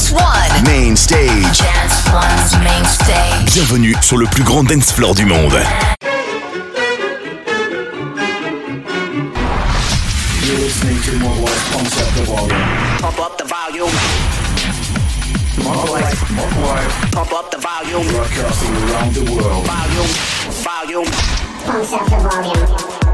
Dance One. Main stage. Dance One's main stage. Bienvenue sur le plus grand dance floor du monde. You're listening to More Life Concept the Volume. Pump up the volume. More Life, More Life, Pump up the volume. broadcasting around the world. Volume. Volume. Up the volume.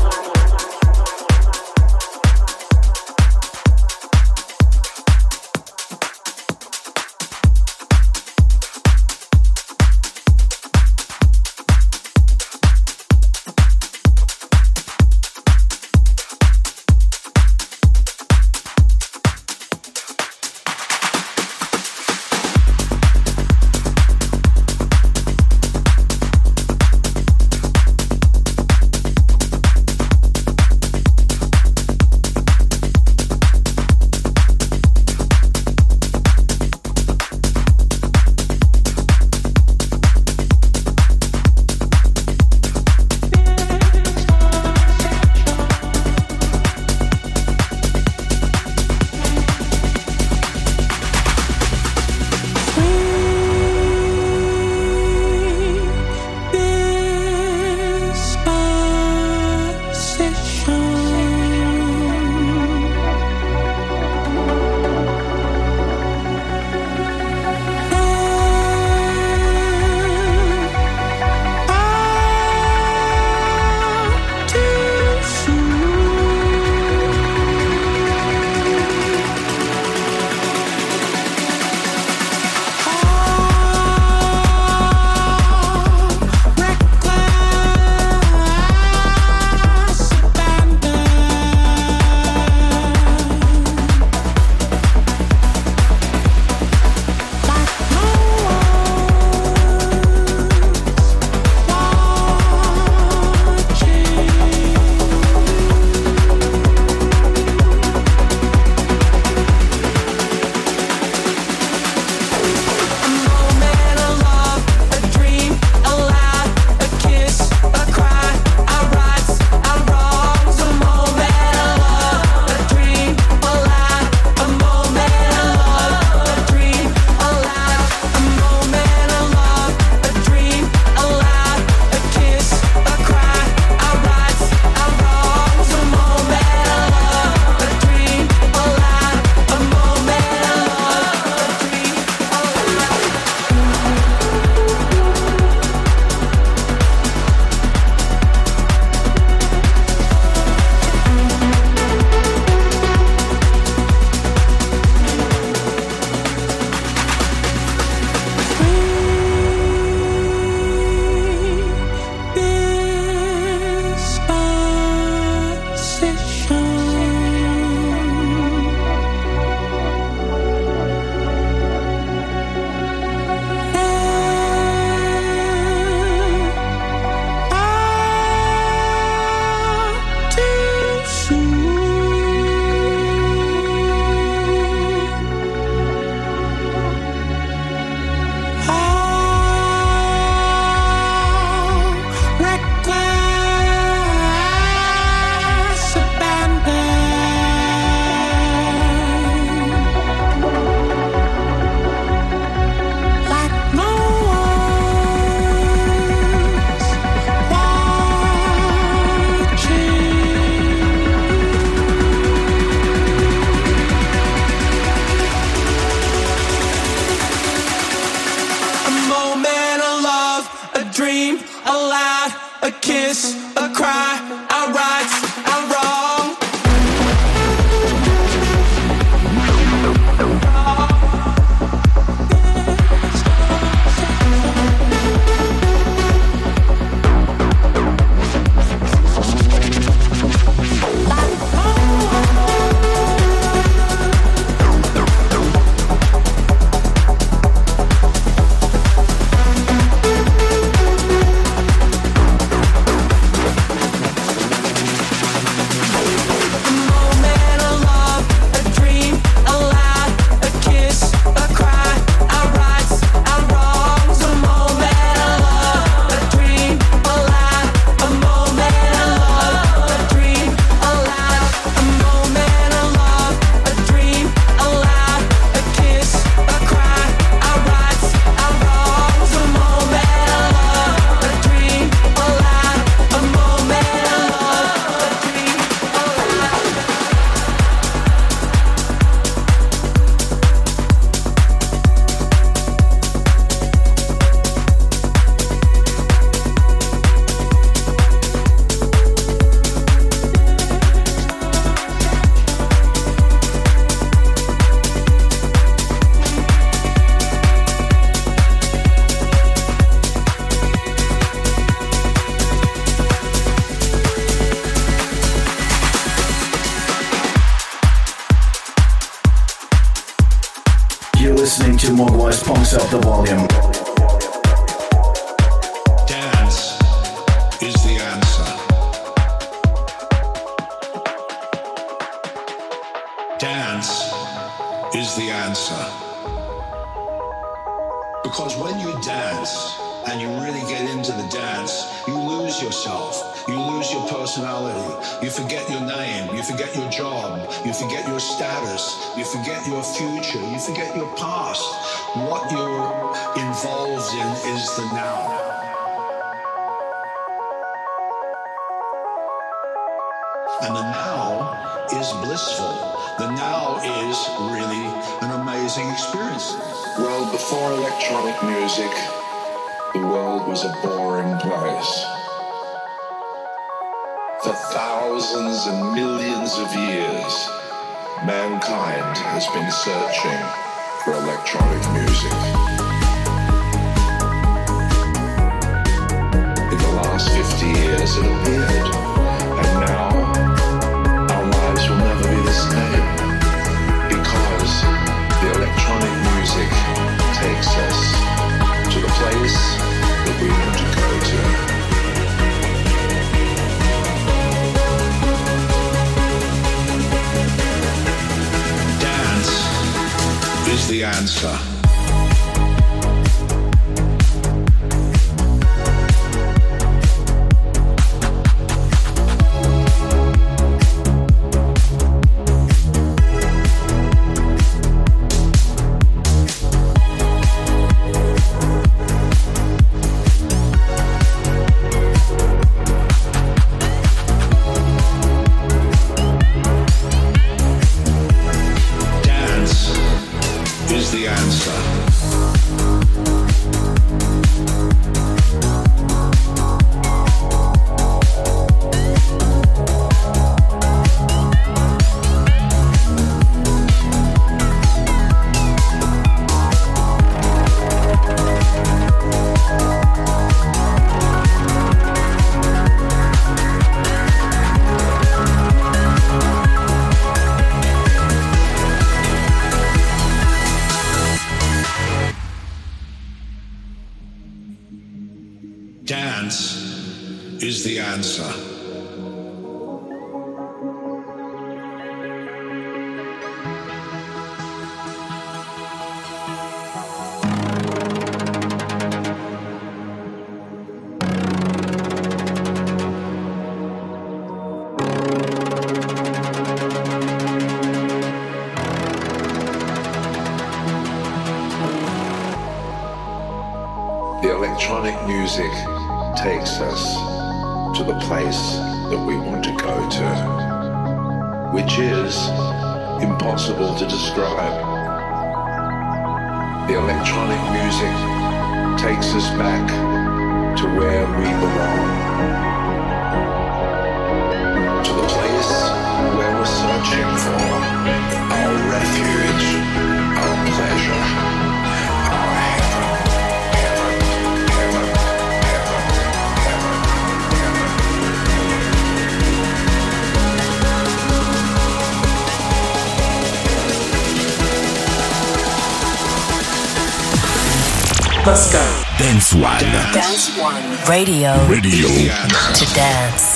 To Moguai's Up the Volume. Dance is the answer. Dance is the answer. Because when you dance and you really get into the dance, you lose yourself. You lose your personality. You forget your name. You forget your job. You forget your status. You forget your future. You forget your past. What you're involved in is the now. And the now is blissful. The now is really an amazing experience. Well, before electronic music, the world was a boring place. For thousands and millions of years, mankind has been searching for electronic music. In the last 50 years, it appeared. The answer. Pascal. Dance One. Dance One. Radio. Radio. The. To dance. Dance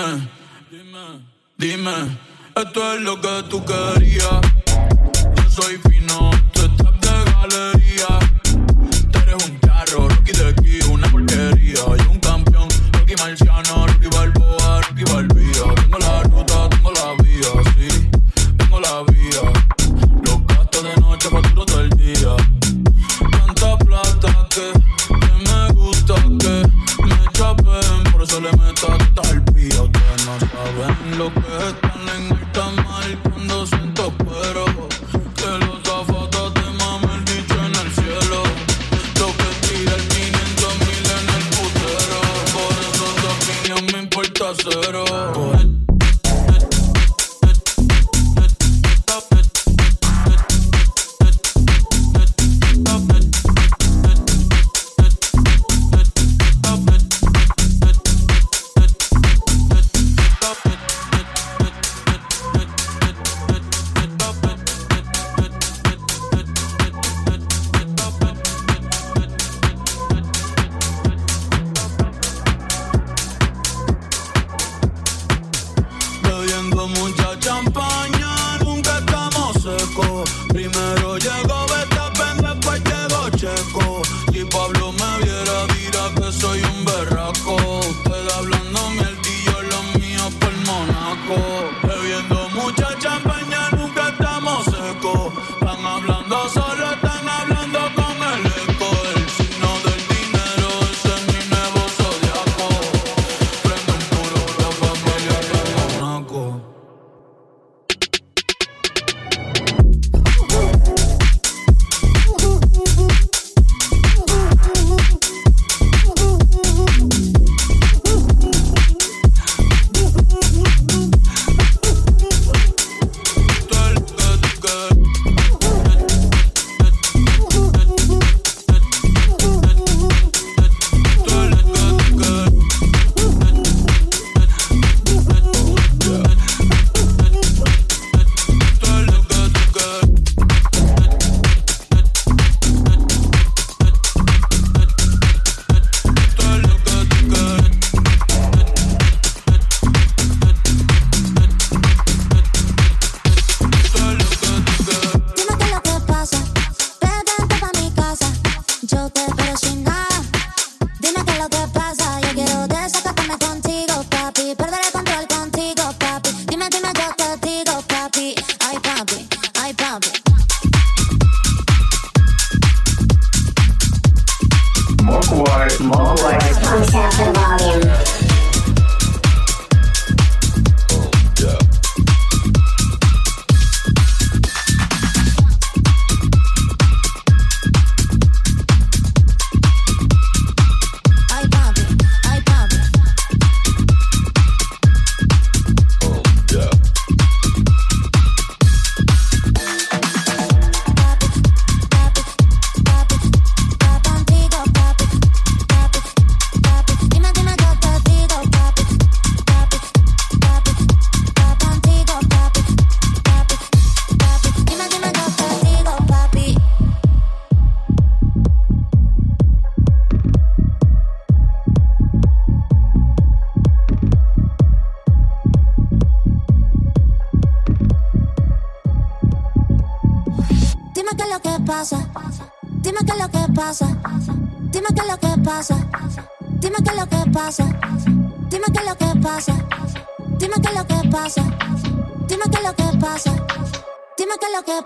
dime, dime, dime, esto es lo que tú querías.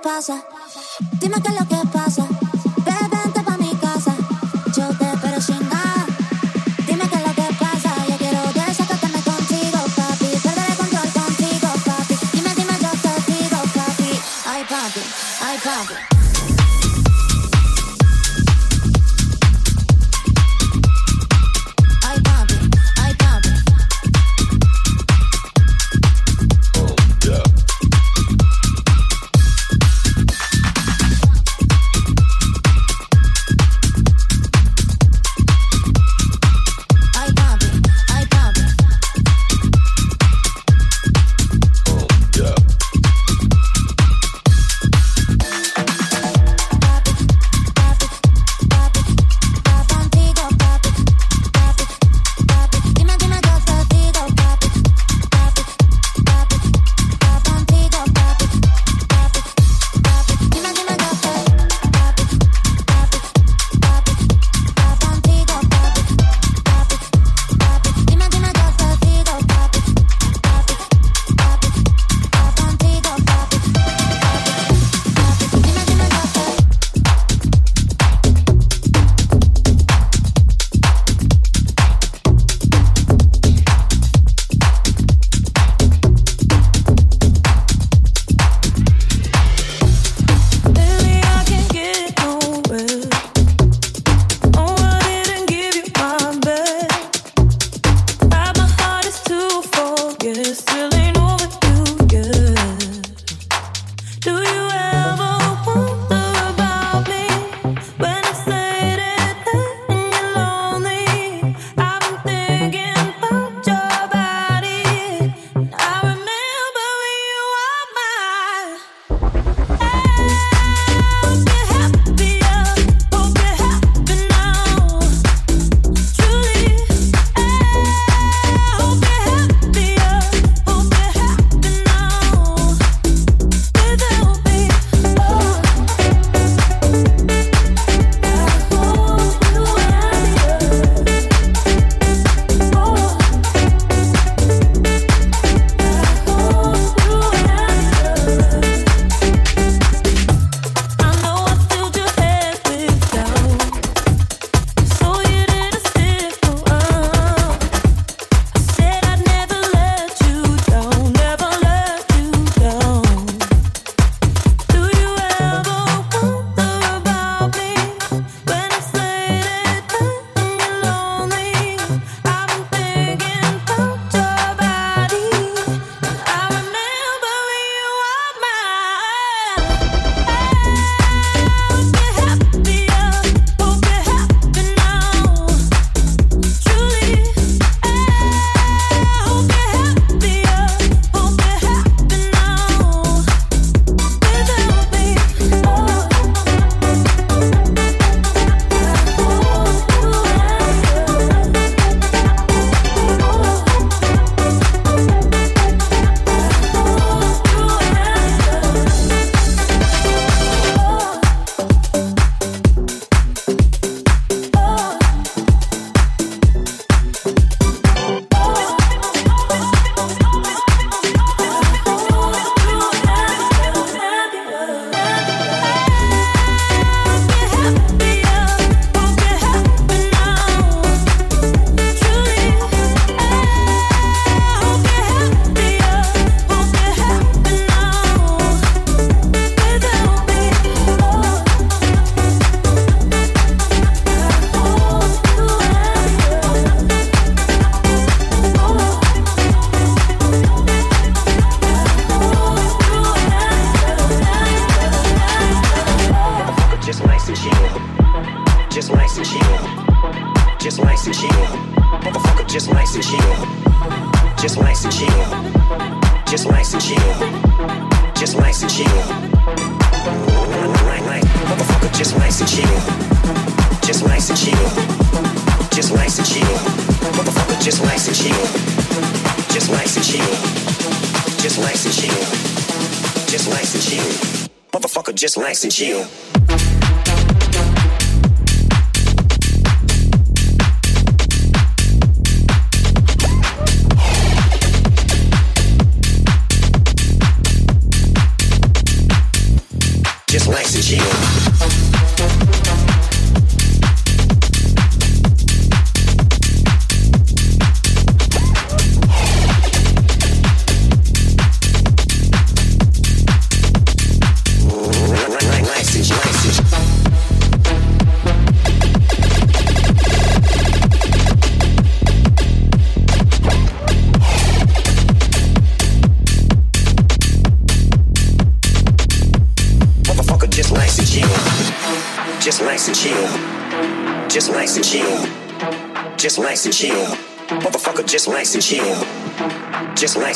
pasa.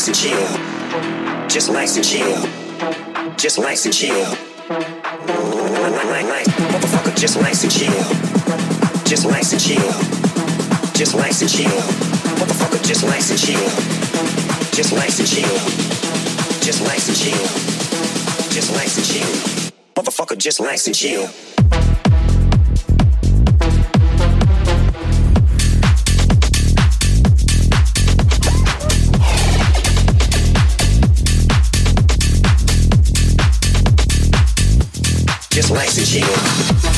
Just nice and chill. Just nice and chill. Just nice and chill. Motherfucker, just nice and chill. Just nice and chill. Just nice and chill. Motherfucker, just nice and chill. Just nice and chill. Just nice and chill. Just nice and chill. Motherfucker, just nice and chill. Just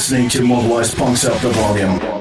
Listening to Moguai's Punks Up the Volume.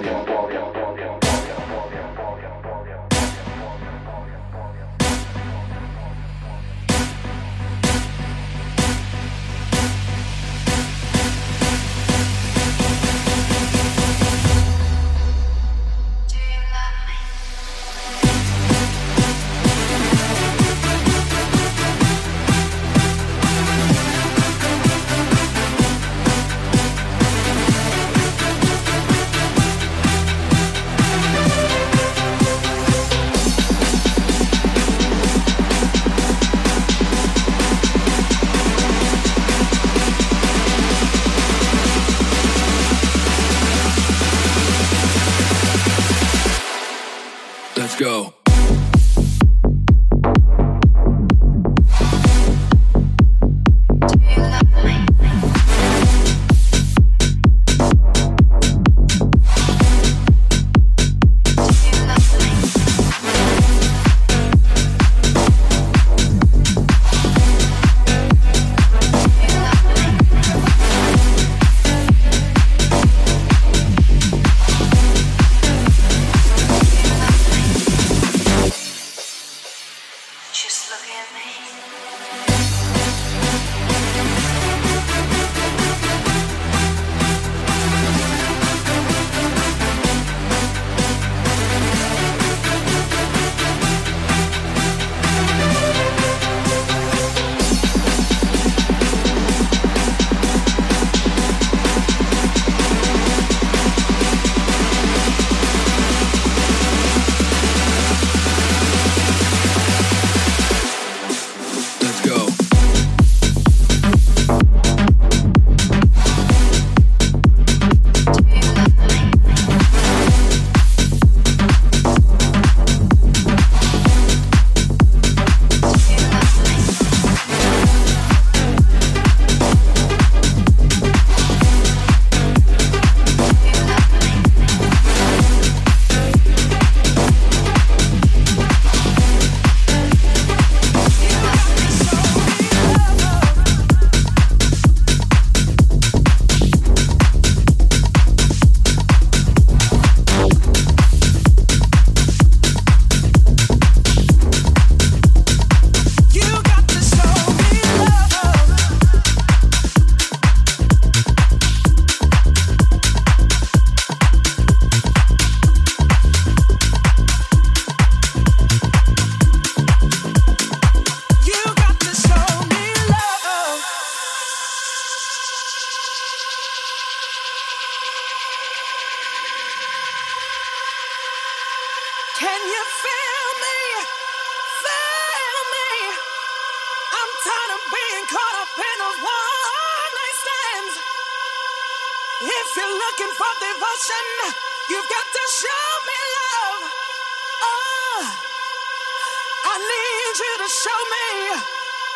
you to show me.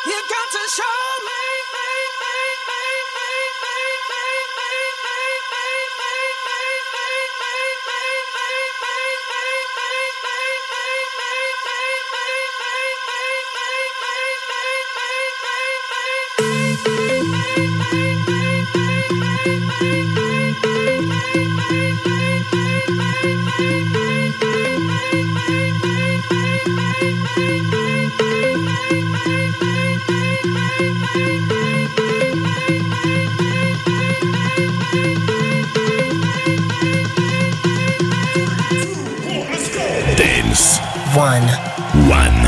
You got to show me.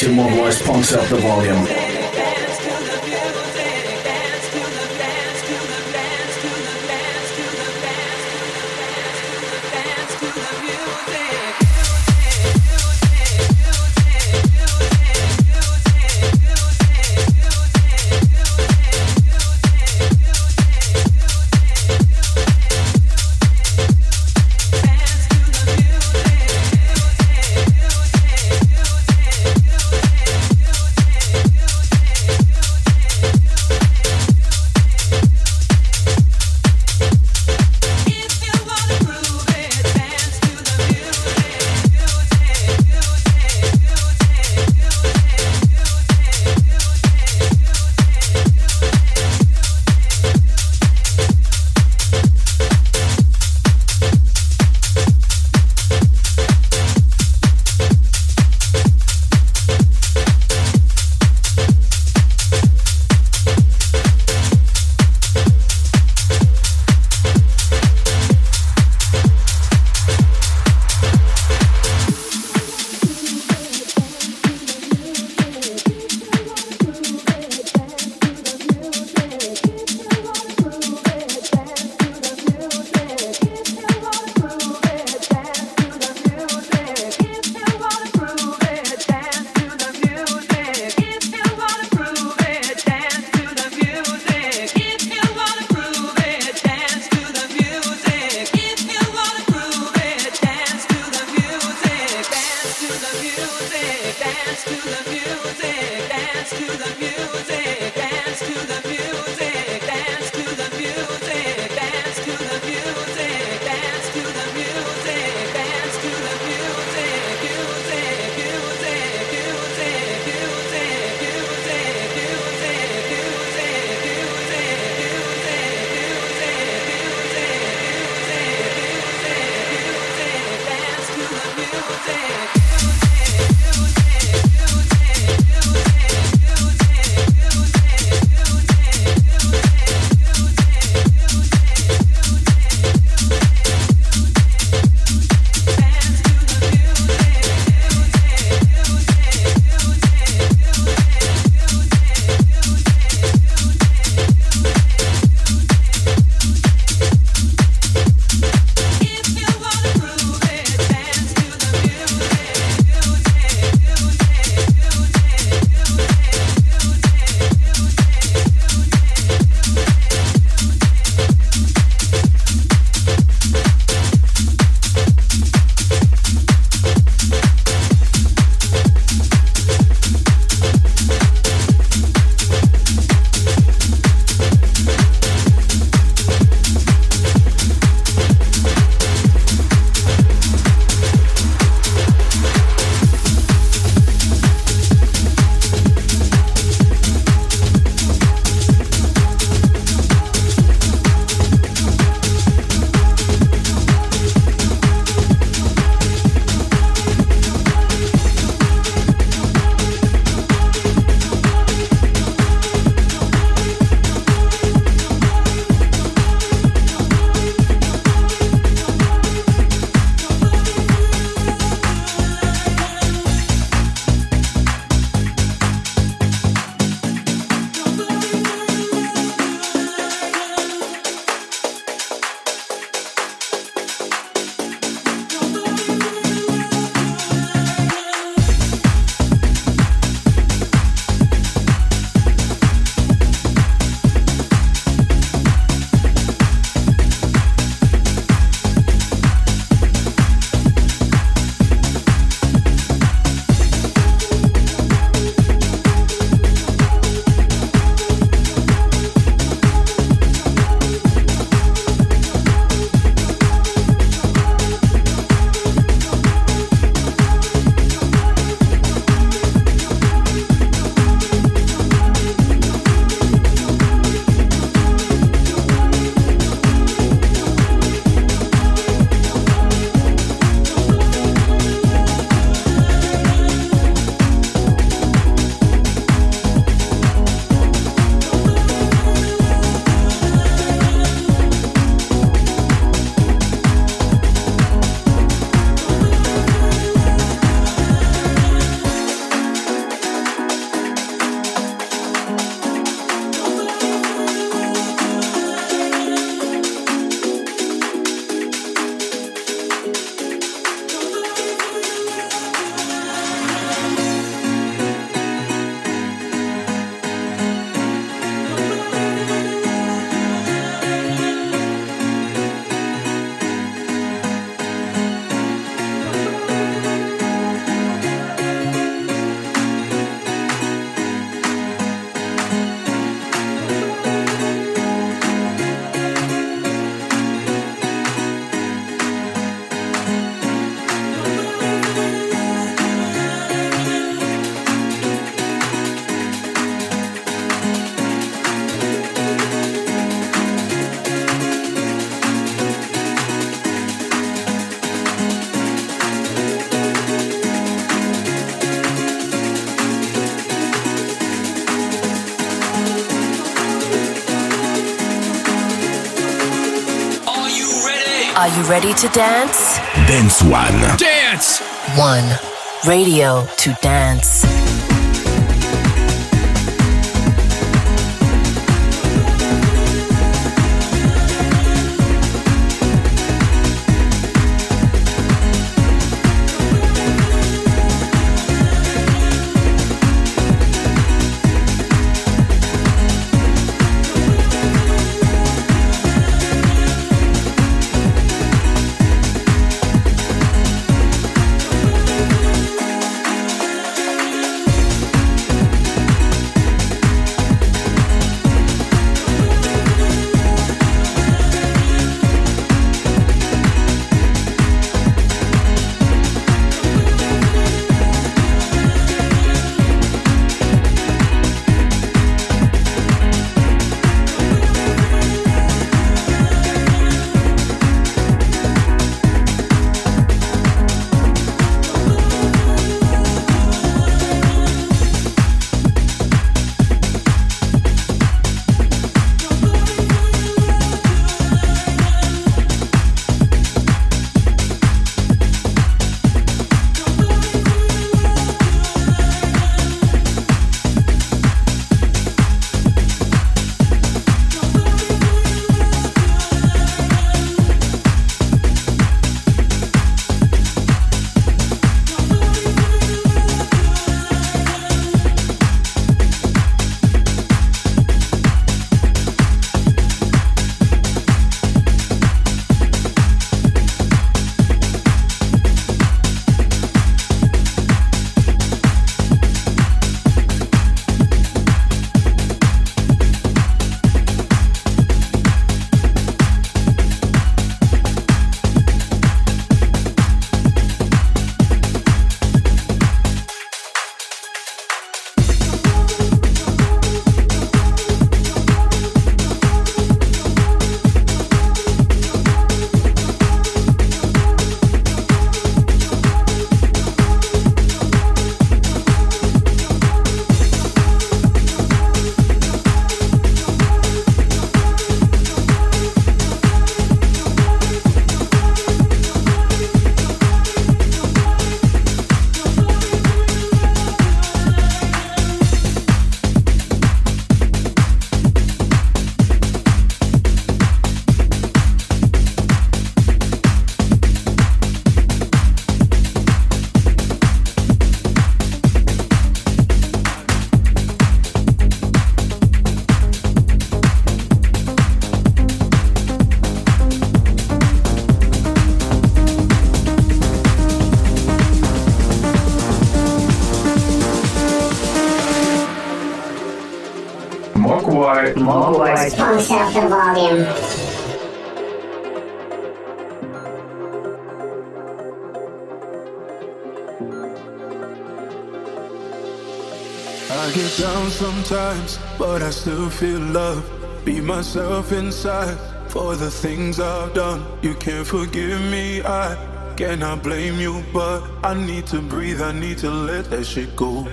To Moguai's Pumps Up the Volume. Are you ready to dance? Dance One. Dance! One. Radio to dance. The volume. I get down sometimes, but I still feel love. Be myself inside for the things I've done. You can't forgive me, I cannot blame you, but I need to breathe, I need to let that shit go.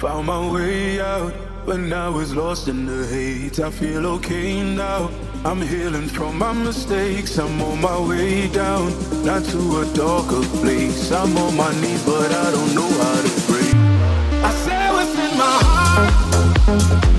Found my way out when I was lost in the hate. I feel okay now. I'm healing from my mistakes. I'm on my way down, not to a darker place. I'm on my knees, but I don't know how to break. I say what's in my heart.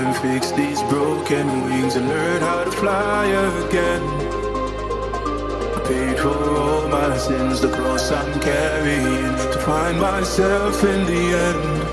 Time, fix these broken wings and learn how to fly again. I paid for all my sins, the cross I'm carrying to find myself in the end.